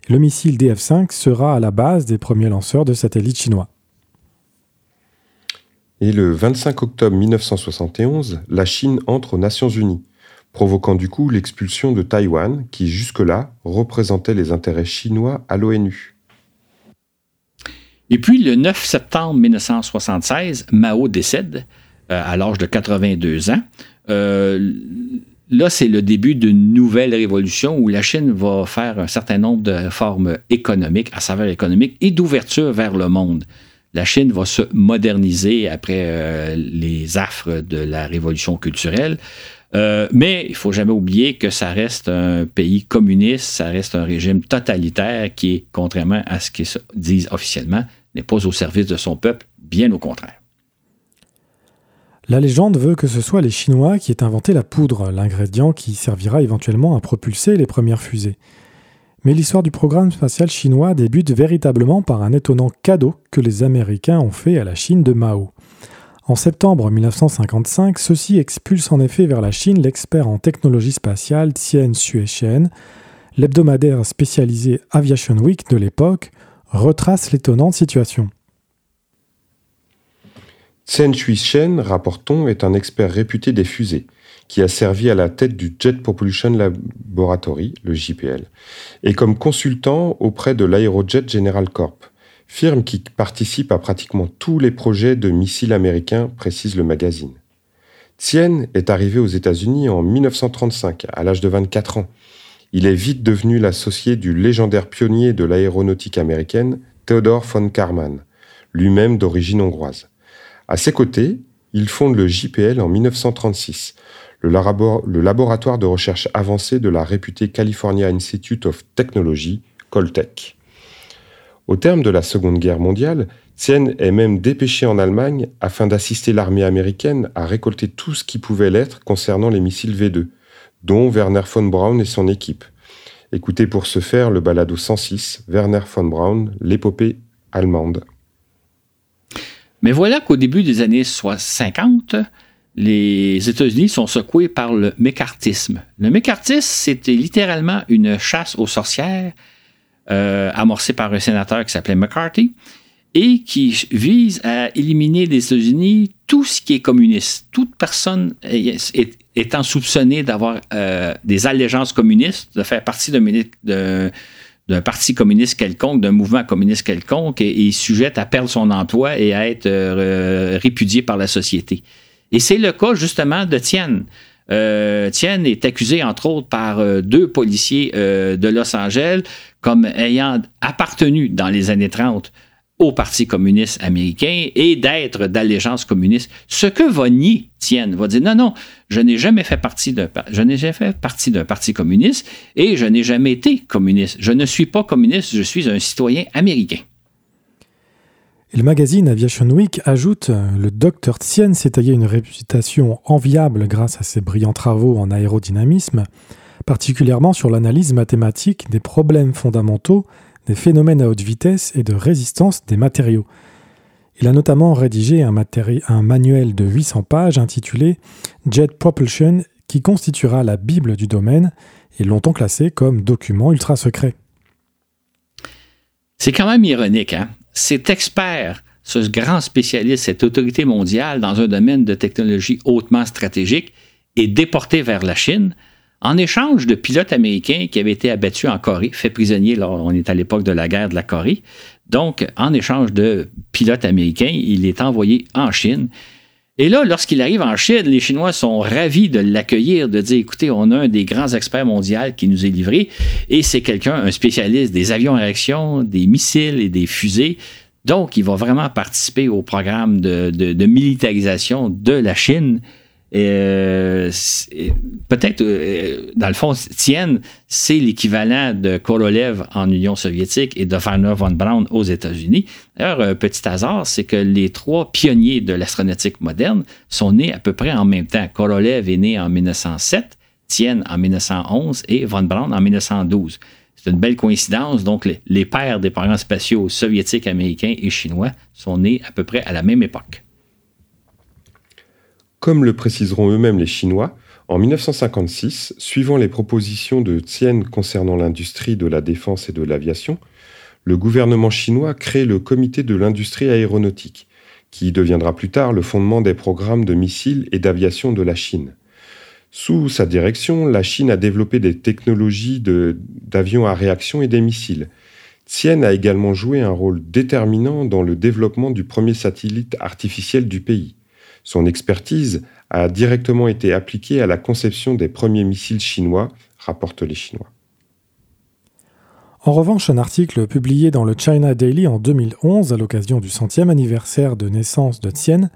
Le missile DF-5 sera à la base des premiers lanceurs de satellites chinois. Et le 25 octobre 1971, la Chine entre aux Nations Unies, provoquant du coup l'expulsion de Taïwan, qui jusque-là représentait les intérêts chinois à l'ONU. Et puis, le 9 septembre 1976, Mao décède euh, à l'âge de 82 ans. Euh, là, c'est le début d'une nouvelle révolution où la Chine va faire un certain nombre de réformes économiques, à savoir économique, et d'ouverture vers le monde. La Chine va se moderniser après euh, les affres de la révolution culturelle. Mais il faut jamais oublier que ça reste un pays communiste, ça reste un régime totalitaire qui contrairement à ce qu'ils disent officiellement, n'est pas au service de son peuple, bien au contraire. La légende veut que ce soit les Chinois qui aient inventé la poudre, l'ingrédient qui servira éventuellement à propulser les premières fusées. Mais l'histoire du programme spatial chinois débute véritablement par un étonnant cadeau que les Américains ont fait à la Chine de Mao. En septembre 1955, ceux-ci expulsent en effet vers la Chine l'expert en technologie spatiale Tien Shui-shen. L'hebdomadaire spécialisé Aviation Week de l'époque retrace l'étonnante situation. Chen Shui-shen, rapportons, est un expert réputé des fusées, qui a servi à la tête du Jet Propulsion Laboratory, le JPL, et comme consultant auprès de l'Aerojet General Corp, firme qui participe à pratiquement tous les projets de missiles américains, précise le magazine. Tien est arrivé aux États-Unis en 1935, à l'âge de 24 ans. Il est vite devenu l'associé du légendaire pionnier de l'aéronautique américaine, Theodore von Karman, lui-même d'origine hongroise. À ses côtés, il fonde le JPL en 1936, le, laboratoire de recherche avancée de la réputée California Institute of Technology, Coltech. Au terme de la Seconde Guerre mondiale, Tien est même dépêché en Allemagne afin d'assister l'armée américaine à récolter tout ce qui pouvait l'être concernant les missiles V2, dont Werner von Braun et son équipe. Écoutez pour ce faire le balado 106, Werner von Braun, l'épopée allemande. Mais voilà qu'au début des années 50, les États-Unis sont secoués par le mécartisme. Le mécartisme, c'était littéralement une chasse aux sorcières euh, amorcée par un sénateur qui s'appelait McCarthy et qui vise à éliminer des États-Unis tout ce qui est communiste. Toute personne étant soupçonnée d'avoir euh, des allégeances communistes, de faire partie d'un parti communiste quelconque, d'un mouvement communiste quelconque, est sujette à perdre son emploi et à être euh, répudié par la société. Et c'est le cas justement de Tian. Euh, Tian est accusé, entre autres, par euh, deux policiers de Los Angeles comme ayant appartenu dans les années 30 au Parti communiste américain et d'être d'allégeance communiste. Ce que va nier Tienne, va dire non, non, je n'ai jamais fait partie d'un, je n'ai jamais fait partie d'un parti communiste et je n'ai jamais été communiste. Je ne suis pas communiste, je suis un citoyen américain. Le magazine Aviation Week ajoute Le docteur Tien s'est taillé une réputation enviable grâce à ses brillants travaux en aérodynamisme, particulièrement sur l'analyse mathématique des problèmes fondamentaux des phénomènes à haute vitesse et de résistance des matériaux. Il a notamment rédigé un, un, manuel de 800 pages intitulé Jet Propulsion qui constituera la Bible du domaine et longtemps classé comme document ultra secret. C'est quand même ironique, hein? Cet expert, ce grand spécialiste, cette autorité mondiale dans un domaine de technologie hautement stratégique est déporté vers la Chine en échange de pilotes américains qui avaient été abattus en Corée, faits prisonniers, là, on est à l'époque de la guerre de la Corée. Donc, en échange de pilotes américains, il est envoyé en Chine. Et là, lorsqu'il arrive en Chine, les Chinois sont ravis de l'accueillir, de dire, écoutez, on a un des grands experts mondiaux qui nous est livré, et c'est quelqu'un, un spécialiste des avions à réaction, des missiles et des fusées. Donc, il va vraiment participer au programme de, de militarisation de la Chine euh, peut-être, euh, dans le fond, Tien, c'est l'équivalent de Korolev en Union soviétique et de Werner von Braun aux États-Unis. D'ailleurs, petit hasard, c'est que les trois pionniers de l'astronautique moderne sont nés à peu près en même temps. Korolev est né en 1907, Tien en 1911 et von Braun en 1912. C'est une belle coïncidence. Donc, les, les pères des programmes spatiaux soviétiques, américains et chinois sont nés à peu près à la même époque. Comme le préciseront eux-mêmes les Chinois, en 1956, suivant les propositions de Tien concernant l'industrie de la défense et de l'aviation, le gouvernement chinois crée le Comité de l'industrie aéronautique, qui deviendra plus tard le fondement des programmes de missiles et d'aviation de la Chine. Sous sa direction, la Chine a développé des technologies d'avions à réaction et des missiles. Tsien a également joué un rôle déterminant dans le développement du premier satellite artificiel du pays. Son expertise a directement été appliquée à la conception des premiers missiles chinois, rapportent les Chinois. En revanche, un article publié dans le China Daily en 2011 à l'occasion du centième anniversaire de naissance de Tsien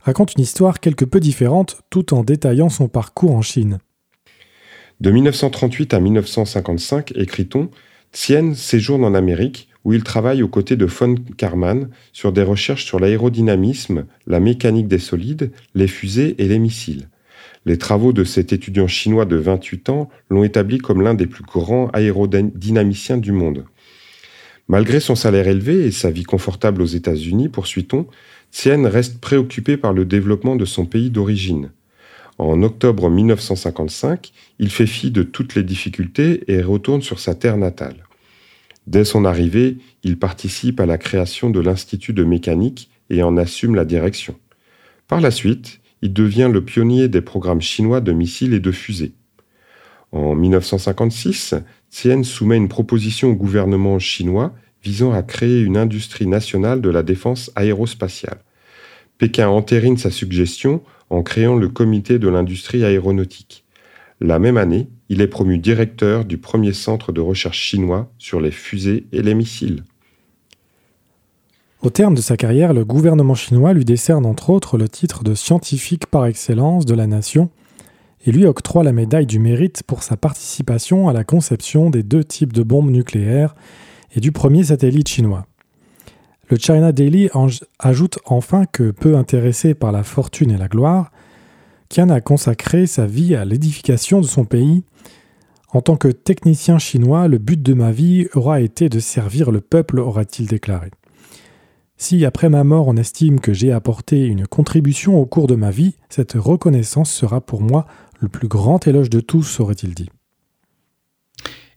raconte une histoire quelque peu différente tout en détaillant son parcours en Chine. De 1938 à 1955, écrit-on, Tsien séjourne en Amérique où il travaille aux côtés de von Karman sur des recherches sur l'aérodynamisme, la mécanique des solides, les fusées et les missiles. Les travaux de cet étudiant chinois de 28 ans l'ont établi comme l'un des plus grands aérodynamiciens du monde. Malgré son salaire élevé et sa vie confortable aux États-Unis, poursuit-on, Tsien reste préoccupé par le développement de son pays d'origine. En octobre 1955, il fait fi de toutes les difficultés et retourne sur sa terre natale. Dès son arrivée, il participe à la création de l'Institut de mécanique et en assume la direction. Par la suite, il devient le pionnier des programmes chinois de missiles et de fusées. En 1956, Tsien soumet une proposition au gouvernement chinois visant à créer une industrie nationale de la défense aérospatiale. Pékin entérine sa suggestion en créant le comité de l'industrie aéronautique. La même année, il est promu directeur du premier centre de recherche chinois sur les fusées et les missiles. Au terme de sa carrière, le gouvernement chinois lui décerne entre autres le titre de scientifique par excellence de la nation et lui octroie la médaille du mérite pour sa participation à la conception des deux types de bombes nucléaires et du premier satellite chinois. Le China Daily ajoute enfin que, peu intéressé par la fortune et la gloire, Qian a consacré sa vie à l'édification de son pays. En tant que technicien chinois, le but de ma vie aura été de servir le peuple, aura-t-il déclaré. Si après ma mort on estime que j'ai apporté une contribution au cours de ma vie, cette reconnaissance sera pour moi le plus grand éloge de tous, aurait-il dit.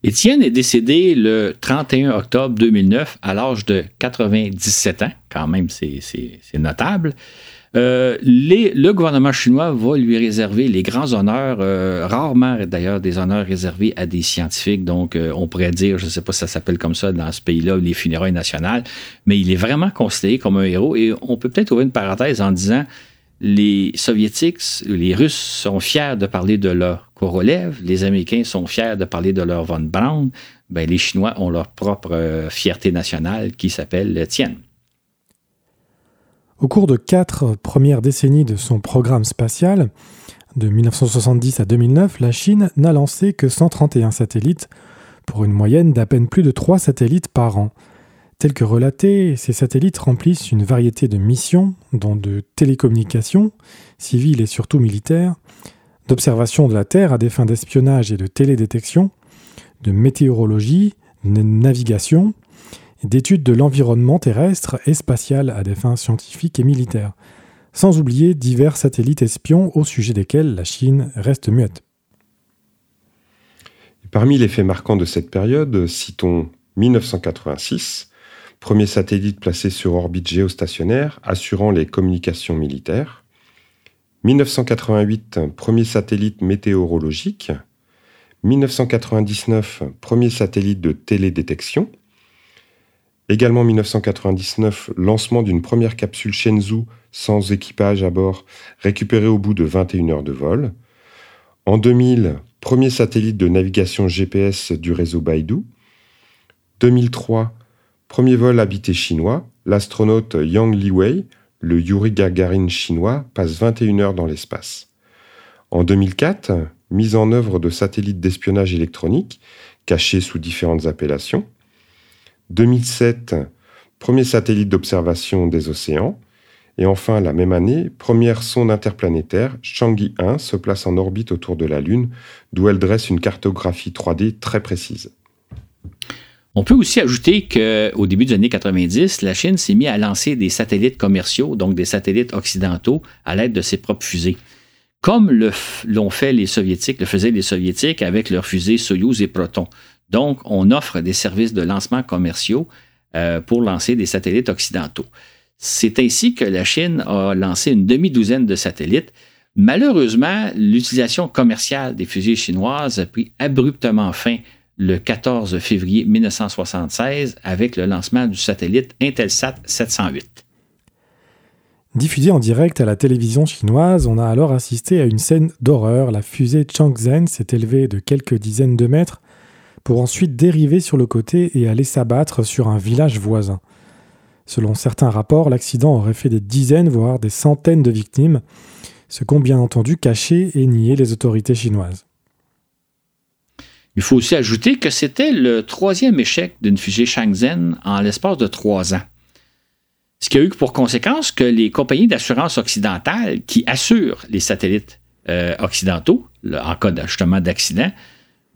Étienne est décédé le 31 octobre 2009 à l'âge de 97 ans, quand même c'est notable. Euh, le gouvernement chinois va lui réserver les grands honneurs, euh, rarement d'ailleurs des honneurs réservés à des scientifiques. Donc, euh, on pourrait dire, je ne sais pas si ça s'appelle comme ça dans ce pays-là, les funérailles nationales, mais il est vraiment considéré comme un héros. Et on peut peut-être ouvrir une parenthèse en disant, les soviétiques, les Russes sont fiers de parler de leur Korolev, les Américains sont fiers de parler de leur von Braun, ben, les Chinois ont leur propre fierté nationale qui s'appelle Tienne. Au cours de quatre premières décennies de son programme spatial, de 1970 à 2009, la Chine n'a lancé que 131 satellites, pour une moyenne d'à peine plus de 3 satellites par an. Tels que relatés, ces satellites remplissent une variété de missions, dont de télécommunications, civiles et surtout militaires, d'observation de la Terre à des fins d'espionnage et de télédétection, de météorologie, de navigation, d'études de l'environnement terrestre et spatial à des fins scientifiques et militaires, sans oublier divers satellites espions au sujet desquels la Chine reste muette. Parmi les faits marquants de cette période, citons 1986, premier satellite placé sur orbite géostationnaire assurant les communications militaires. 1988, premier satellite météorologique. 1999, premier satellite de télédétection. Également 1999, lancement d'une première capsule Shenzhou sans équipage à bord, récupérée au bout de 21 heures de vol. En 2000, premier satellite de navigation GPS du réseau Baidu. 2003, premier vol habité chinois, l'astronaute Yang Liwei, le Yuri Gagarin chinois, passe 21 heures dans l'espace. En 2004, mise en œuvre de satellites d'espionnage électronique, cachés sous différentes appellations. 2007, premier satellite d'observation des océans. Et enfin, la même année, première sonde interplanétaire, Chang'e 1, se place en orbite autour de la Lune, d'où elle dresse une cartographie 3D très précise. On peut aussi ajouter qu'au début des années 90, la Chine s'est mise à lancer des satellites commerciaux, donc des satellites occidentaux, à l'aide de ses propres fusées. Comme l'ont fait les Soviétiques, le faisaient les Soviétiques avec leurs fusées Soyouz et Proton. Donc, on offre des services de lancement commerciaux euh, pour lancer des satellites occidentaux. C'est ainsi que la Chine a lancé une demi-douzaine de satellites. Malheureusement, l'utilisation commerciale des fusées chinoises a pris abruptement fin le 14 février 1976 avec le lancement du satellite Intelsat 708. Diffusé en direct à la télévision chinoise, on a alors assisté à une scène d'horreur. La fusée Changzhen s'est élevée de quelques dizaines de mètres pour ensuite dériver sur le côté et aller s'abattre sur un village voisin. Selon certains rapports, l'accident aurait fait des dizaines, voire des centaines de victimes, ce qu'ont bien entendu caché et nié les autorités chinoises. Il faut aussi ajouter que c'était le troisième échec d'une fusée Shenzhen en l'espace de trois ans. Ce qui a eu pour conséquence que les compagnies d'assurance occidentales qui assurent les satellites euh, occidentaux, en cas justement d'accident,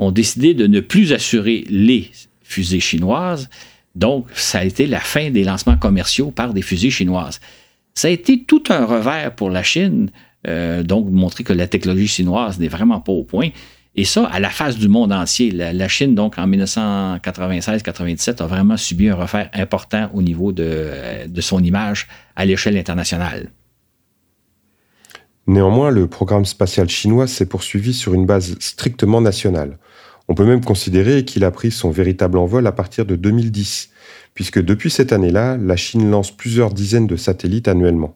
ont décidé de ne plus assurer les fusées chinoises. Donc, ça a été la fin des lancements commerciaux par des fusées chinoises. Ça a été tout un revers pour la Chine, euh, donc montrer que la technologie chinoise n'est vraiment pas au point. Et ça, à la face du monde entier. La, Chine, donc, en 1996-97, a vraiment subi un refaire important au niveau de, de son image à l'échelle internationale. Néanmoins, le programme spatial chinois s'est poursuivi sur une base strictement nationale. On peut même considérer qu'il a pris son véritable envol à partir de 2010, puisque depuis cette année-là, la Chine lance plusieurs dizaines de satellites annuellement.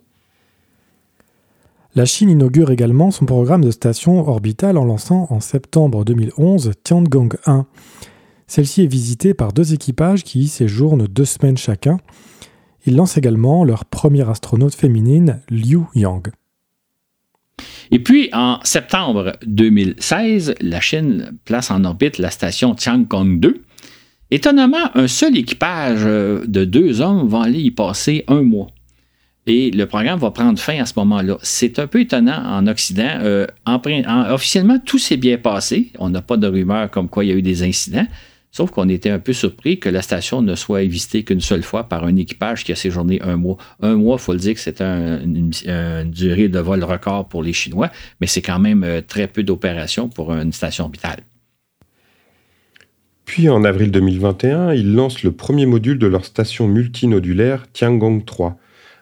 La Chine inaugure également son programme de station orbitale en lançant en septembre 2011 Tiangong 1. Celle-ci est visitée par deux équipages qui y séjournent deux semaines chacun. Ils lancent également leur première astronaute féminine, Liu Yang. Et puis, en septembre 2016, la Chine place en orbite la station Tiangong 2. Étonnamment, un seul équipage de deux hommes va aller y passer un mois. Et le programme va prendre fin à ce moment-là. C'est un peu étonnant en Occident. Euh, officiellement, tout s'est bien passé. On n'a pas de rumeurs comme quoi il y a eu des incidents. Sauf qu'on était un peu surpris que la station ne soit visitée qu'une seule fois par un équipage qui a séjourné un mois. Un mois, il faut le dire que c'est une, durée de vol record pour les Chinois, mais c'est quand même euh, très peu d'opérations pour une station orbitale. Puis en avril 2021, ils lancent le premier module de leur station multinodulaire Tiangong 3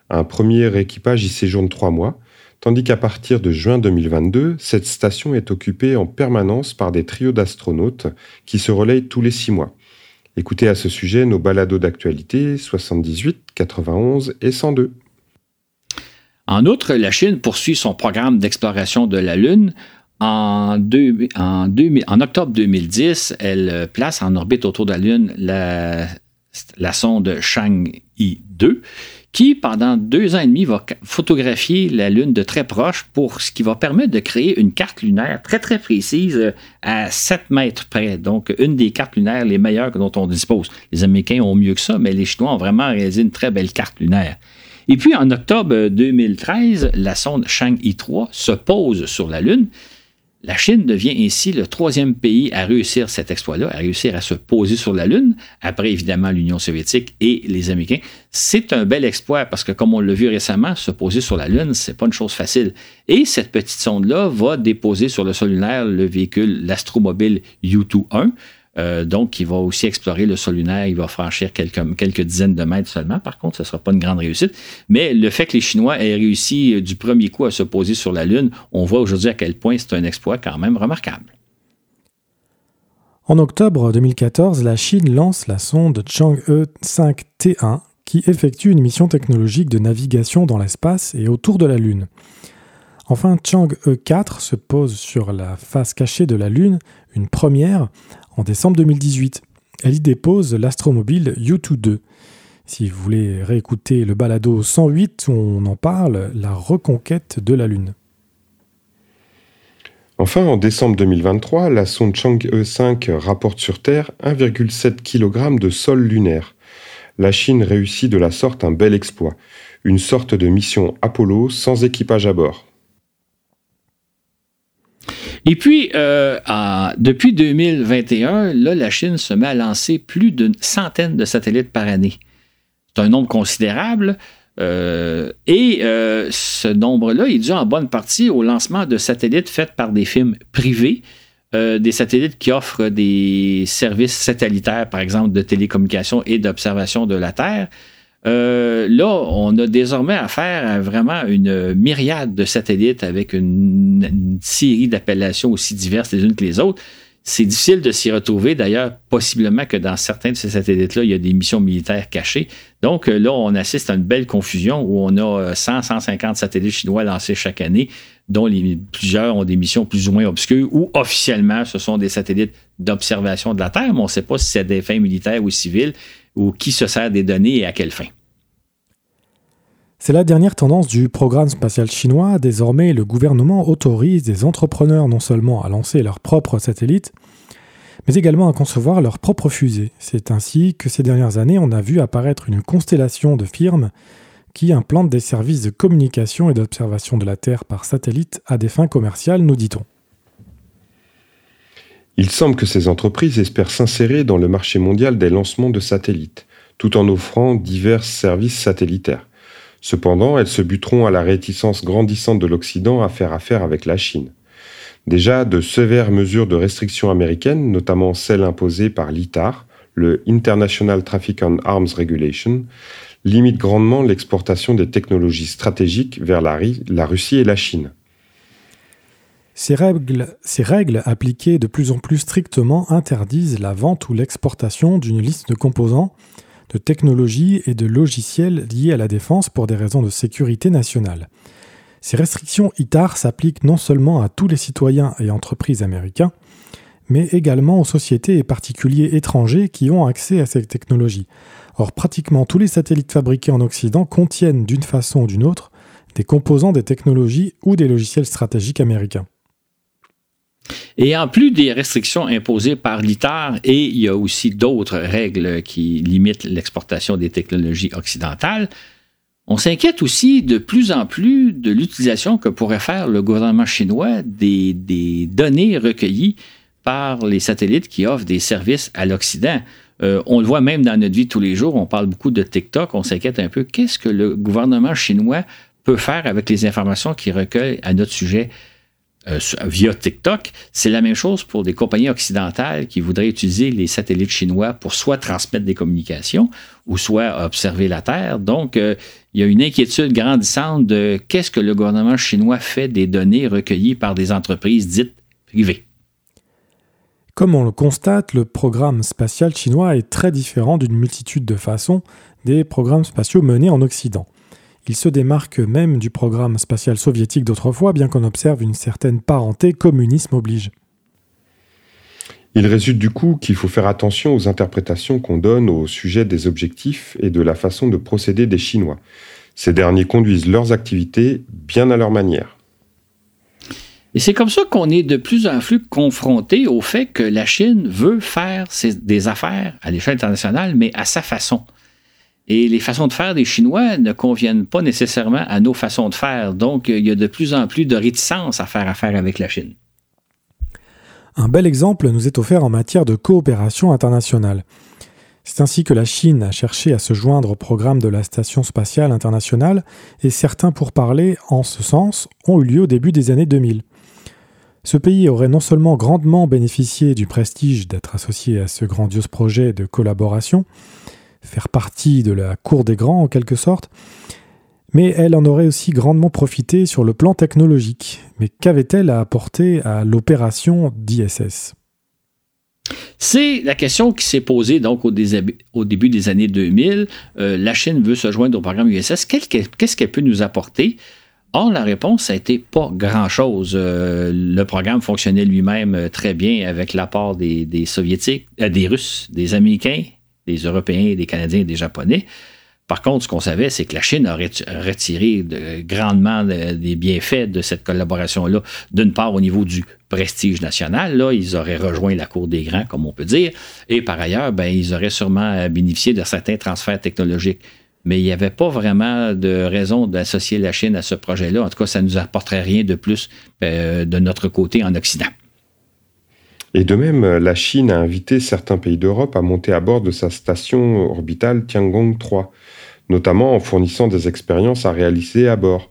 un premier équipage y séjourne trois mois, tandis qu'à partir de juin 2022, cette station est occupée en permanence par des trios d'astronautes qui se relayent tous les six mois. Écoutez à ce sujet nos balados d'actualité 78, 91 et 102. En outre, la Chine poursuit son programme d'exploration de la Lune. En, octobre 2010, elle place en orbite autour de la Lune la, la sonde Chang'e 2 qui, pendant deux ans et demi, va photographier la Lune de très proche pour ce qui va permettre de créer une carte lunaire très, très précise euh, à 7 mètres près. Donc, une des cartes lunaires les meilleures dont on dispose. Les Américains ont mieux que ça, mais les Chinois ont vraiment réalisé une très belle carte lunaire. Et puis, en octobre 2013, la sonde Chang'e 3 se pose sur la Lune la Chine devient ainsi le troisième pays à réussir cet exploit-là, à réussir à se poser sur la Lune, après évidemment l'Union soviétique et les Américains. C'est un bel exploit parce que, comme on l'a vu récemment, se poser sur la Lune, c'est pas une chose facile. Et cette petite sonde-là va déposer sur le sol lunaire le véhicule, l'astromobile U-2-1, euh, donc, il va aussi explorer le sol lunaire. Il va franchir quelques, dizaines de mètres seulement. Par contre, ce ne sera pas une grande réussite. Mais le fait que les Chinois aient réussi euh, du premier coup à se poser sur la Lune, on voit aujourd'hui à quel point c'est un exploit quand même remarquable. En octobre 2014, la Chine lance la sonde Chang'e 5T1 qui effectue une mission technologique de navigation dans l'espace et autour de la Lune. Enfin, Chang'e 4 se pose sur la face cachée de la Lune, une première, en décembre 2018. Elle y dépose l'astromobile U-2. Si vous voulez réécouter le balado 108 où on en parle, la reconquête de la Lune. Enfin, en décembre 2023, la sonde Chang'e 5 rapporte sur Terre 1,7 kg de sol lunaire. La Chine réussit de la sorte un bel exploit, une sorte de mission Apollo sans équipage à bord. Et puis, euh, depuis 2021, là, la Chine se met à lancer plus d'une centaine de satellites par année. C'est un nombre considérable. Euh, et euh, ce nombre-là est dû en bonne partie au lancement de satellites faits par des firmes privées, des satellites qui offrent des services satellitaires, par exemple, de télécommunication et d'observation de la Terre. Euh, là, on a désormais affaire à vraiment une myriade de satellites avec une, série d'appellations aussi diverses les unes que les autres. C'est difficile de s'y retrouver. D'ailleurs, possiblement que dans certains de ces satellites-là, il y a des missions militaires cachées. Donc là, on assiste à une belle confusion où on a 100, 150 satellites chinois lancés chaque année, dont plusieurs ont des missions plus ou moins obscures, ou officiellement, ce sont des satellites d'observation de la Terre, mais on ne sait pas si c'est des fins militaires ou civiles, ou qui se sert des données et à quelle fin. C'est la dernière tendance du programme spatial chinois. Désormais, le gouvernement autorise des entrepreneurs non seulement à lancer leurs propres satellites, mais également à concevoir leurs propres fusées. C'est ainsi que ces dernières années, on a vu apparaître une constellation de firmes qui implantent des services de communication et d'observation de la Terre par satellite à des fins commerciales, nous dit-on. Il semble que ces entreprises espèrent s'insérer dans le marché mondial des lancements de satellites, tout en offrant divers services satellitaires. Cependant, elles se buteront à la réticence grandissante de l'Occident à faire affaire avec la Chine. Déjà, de sévères mesures de restriction américaines, notamment celles imposées par l'ITAR, le International Traffic on Arms Regulation, limitent grandement l'exportation des technologies stratégiques vers la, la Russie et la Chine. Ces règles, ces règles, appliquées de plus en plus strictement interdisent la vente ou l'exportation d'une liste de composants de technologies et de logiciels liés à la défense pour des raisons de sécurité nationale. Ces restrictions ITAR s'appliquent non seulement à tous les citoyens et entreprises américains, mais également aux sociétés et particuliers étrangers qui ont accès à ces technologies. Or, pratiquement tous les satellites fabriqués en Occident contiennent d'une façon ou d'une autre des composants des technologies ou des logiciels stratégiques américains. Et en plus des restrictions imposées par l'ITAR, et il y a aussi d'autres règles qui limitent l'exportation des technologies occidentales, on s'inquiète aussi de plus en plus de l'utilisation que pourrait faire le gouvernement chinois des, données recueillies par les satellites qui offrent des services à l'Occident. Euh, on le voit même dans notre vie tous les jours, on parle beaucoup de TikTok, on s'inquiète un peu, qu'est-ce que le gouvernement chinois peut faire avec les informations qu'il recueille à notre sujet? Euh, via TikTok. C'est la même chose pour des compagnies occidentales qui voudraient utiliser les satellites chinois pour soit transmettre des communications ou soit observer la Terre. Donc, euh, il y a une inquiétude grandissante de qu'est-ce que le gouvernement chinois fait des données recueillies par des entreprises dites privées. Comme on le constate, le programme spatial chinois est très différent d'une multitude de façons des programmes spatiaux menés en Occident. Il se démarque même du programme spatial soviétique d'autrefois, bien qu'on observe une certaine parenté communisme oblige. Il résulte du coup qu'il faut faire attention aux interprétations qu'on donne au sujet des objectifs et de la façon de procéder des Chinois. Ces derniers conduisent leurs activités bien à leur manière. Et c'est comme ça qu'on est de plus en plus confronté au fait que la Chine veut faire des affaires à l'échelle internationale, mais à sa façon. Et les façons de faire des Chinois ne conviennent pas nécessairement à nos façons de faire. Donc, il y a de plus en plus de réticence à faire affaire avec la Chine. Un bel exemple nous est offert en matière de coopération internationale. C'est ainsi que la Chine a cherché à se joindre au programme de la Station spatiale internationale et certains pourparlers en ce sens ont eu lieu au début des années 2000. Ce pays aurait non seulement grandement bénéficié du prestige d'être associé à ce grandiose projet de collaboration, faire partie de la cour des grands en quelque sorte, mais elle en aurait aussi grandement profité sur le plan technologique. Mais qu'avait-elle à apporter à l'opération d'ISS c'est la question qui s'est posée donc au, début des années 2000. Euh, la Chine veut se joindre au programme ISS. Qu'est-ce qu'elle peut nous apporter? Or, la réponse, a été pas grand-chose. Euh, le programme fonctionnait lui-même euh, très bien avec l'apport des, Soviétiques, des Russes, des Américains des Européens, des Canadiens et des Japonais. Par contre, ce qu'on savait, c'est que la Chine aurait retiré grandement des bienfaits de cette collaboration-là. D'une part, au niveau du prestige national, là, ils auraient rejoint la cour des grands, comme on peut dire, et par ailleurs, ben, ils auraient sûrement bénéficié de certains transferts technologiques. Mais il n'y avait pas vraiment de raison d'associer la Chine à ce projet-là. En tout cas, ça ne nous apporterait rien de plus euh, de notre côté en Occident. Et de même, la Chine a invité certains pays d'Europe à monter à bord de sa station orbitale Tiangong 3, notamment en fournissant des expériences à réaliser à bord,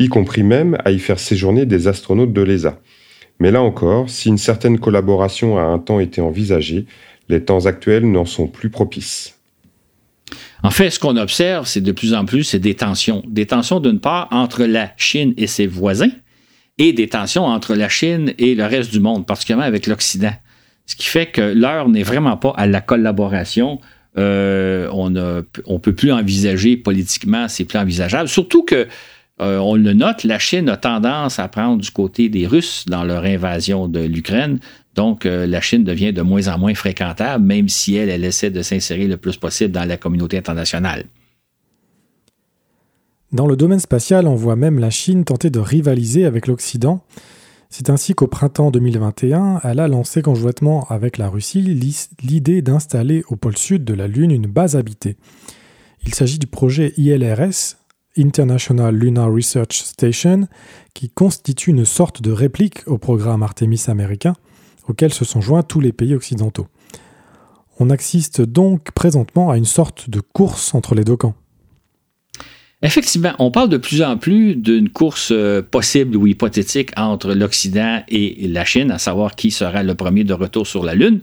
y compris même à y faire séjourner des astronautes de l'ESA. Mais là encore, si une certaine collaboration a un temps été envisagée, les temps actuels n'en sont plus propices. En fait, ce qu'on observe, c'est de plus en plus des tensions. Des tensions d'une part entre la Chine et ses voisins, et des tensions entre la Chine et le reste du monde, particulièrement avec l'Occident. Ce qui fait que l'heure n'est vraiment pas à la collaboration. Euh, on ne on peut plus envisager politiquement, c'est plus envisageable. Surtout que, euh, on le note, la Chine a tendance à prendre du côté des Russes dans leur invasion de l'Ukraine. Donc, euh, la Chine devient de moins en moins fréquentable, même si elle, elle essaie de s'insérer le plus possible dans la communauté internationale. Dans le domaine spatial, on voit même la Chine tenter de rivaliser avec l'Occident. C'est ainsi qu'au printemps 2021, elle a lancé conjointement avec la Russie l'idée d'installer au pôle sud de la Lune une base habitée. Il s'agit du projet ILRS, International Lunar Research Station, qui constitue une sorte de réplique au programme Artemis américain, auquel se sont joints tous les pays occidentaux. On assiste donc présentement à une sorte de course entre les deux camps. Effectivement, on parle de plus en plus d'une course euh, possible ou hypothétique entre l'Occident et la Chine, à savoir qui sera le premier de retour sur la Lune.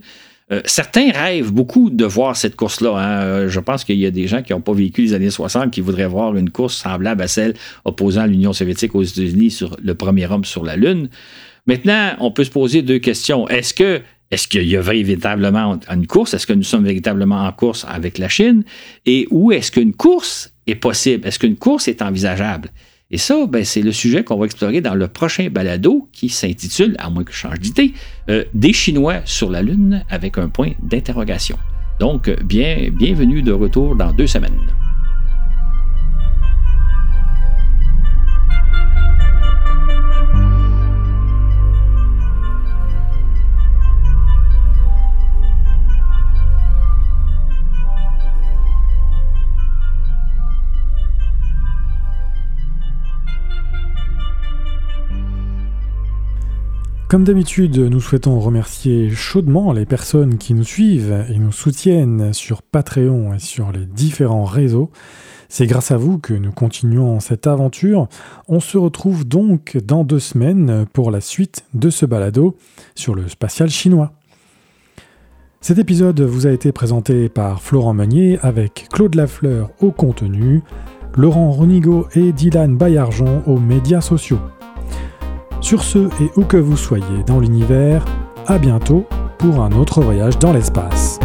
Euh, certains rêvent beaucoup de voir cette course-là. Hein. Euh, je pense qu'il y a des gens qui n'ont pas vécu les années 60 qui voudraient voir une course semblable à celle opposant l'Union soviétique aux États-Unis sur le premier homme sur la Lune. Maintenant, on peut se poser deux questions. Est-ce que est-ce qu'il y a véritablement une course? Est-ce que nous sommes véritablement en course avec la Chine? Et où est-ce qu'une course est possible? Est-ce qu'une course est envisageable? Et ça, ben, c'est le sujet qu'on va explorer dans le prochain balado qui s'intitule, à moins que je change d'idée, euh, Des Chinois sur la Lune avec un point d'interrogation. Donc, bien, bienvenue de retour dans deux semaines. Comme d'habitude, nous souhaitons remercier chaudement les personnes qui nous suivent et nous soutiennent sur Patreon et sur les différents réseaux. C'est grâce à vous que nous continuons cette aventure. On se retrouve donc dans deux semaines pour la suite de ce balado sur le spatial chinois. Cet épisode vous a été présenté par Florent Meunier avec Claude Lafleur au contenu, Laurent Ronigo et Dylan Bayarjon aux médias sociaux. Sur ce, et où que vous soyez dans l'univers, à bientôt pour un autre voyage dans l'espace.